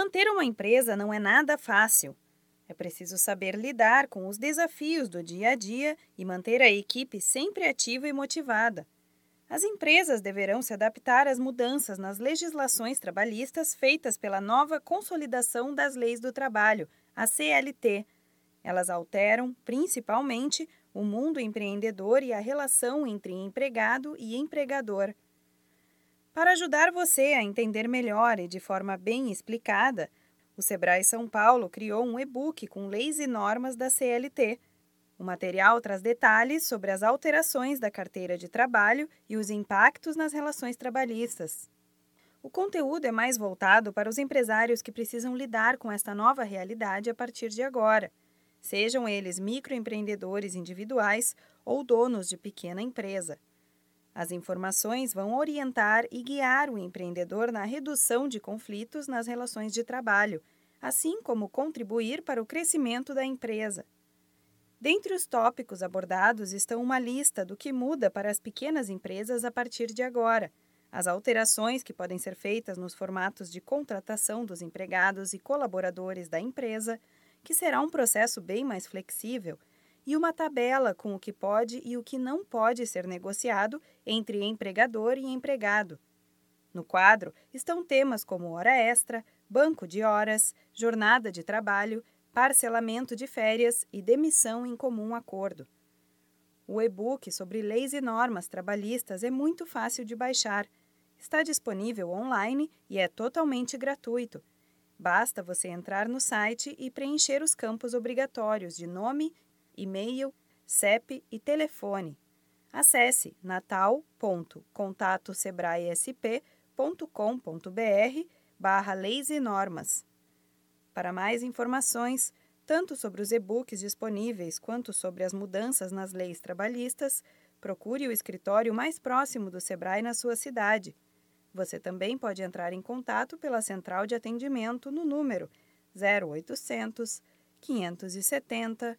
Manter uma empresa não é nada fácil. É preciso saber lidar com os desafios do dia a dia e manter a equipe sempre ativa e motivada. As empresas deverão se adaptar às mudanças nas legislações trabalhistas feitas pela nova Consolidação das Leis do Trabalho, a CLT. Elas alteram, principalmente, o mundo empreendedor e a relação entre empregado e empregador. Para ajudar você a entender melhor e de forma bem explicada, o Sebrae São Paulo criou um e-book com leis e normas da CLT. O material traz detalhes sobre as alterações da carteira de trabalho e os impactos nas relações trabalhistas. O conteúdo é mais voltado para os empresários que precisam lidar com esta nova realidade a partir de agora, sejam eles microempreendedores individuais ou donos de pequena empresa. As informações vão orientar e guiar o empreendedor na redução de conflitos nas relações de trabalho, assim como contribuir para o crescimento da empresa. Dentre os tópicos abordados estão uma lista do que muda para as pequenas empresas a partir de agora, as alterações que podem ser feitas nos formatos de contratação dos empregados e colaboradores da empresa, que será um processo bem mais flexível e uma tabela com o que pode e o que não pode ser negociado entre empregador e empregado. No quadro estão temas como hora extra, banco de horas, jornada de trabalho, parcelamento de férias e demissão em comum acordo. O e-book sobre leis e normas trabalhistas é muito fácil de baixar. Está disponível online e é totalmente gratuito. Basta você entrar no site e preencher os campos obrigatórios de nome e-mail, CEP e telefone. Acesse natal.contatosebraesp.com.br barra leis e normas. Para mais informações, tanto sobre os e-books disponíveis quanto sobre as mudanças nas leis trabalhistas, procure o escritório mais próximo do Sebrae na sua cidade. Você também pode entrar em contato pela central de atendimento no número 0800 570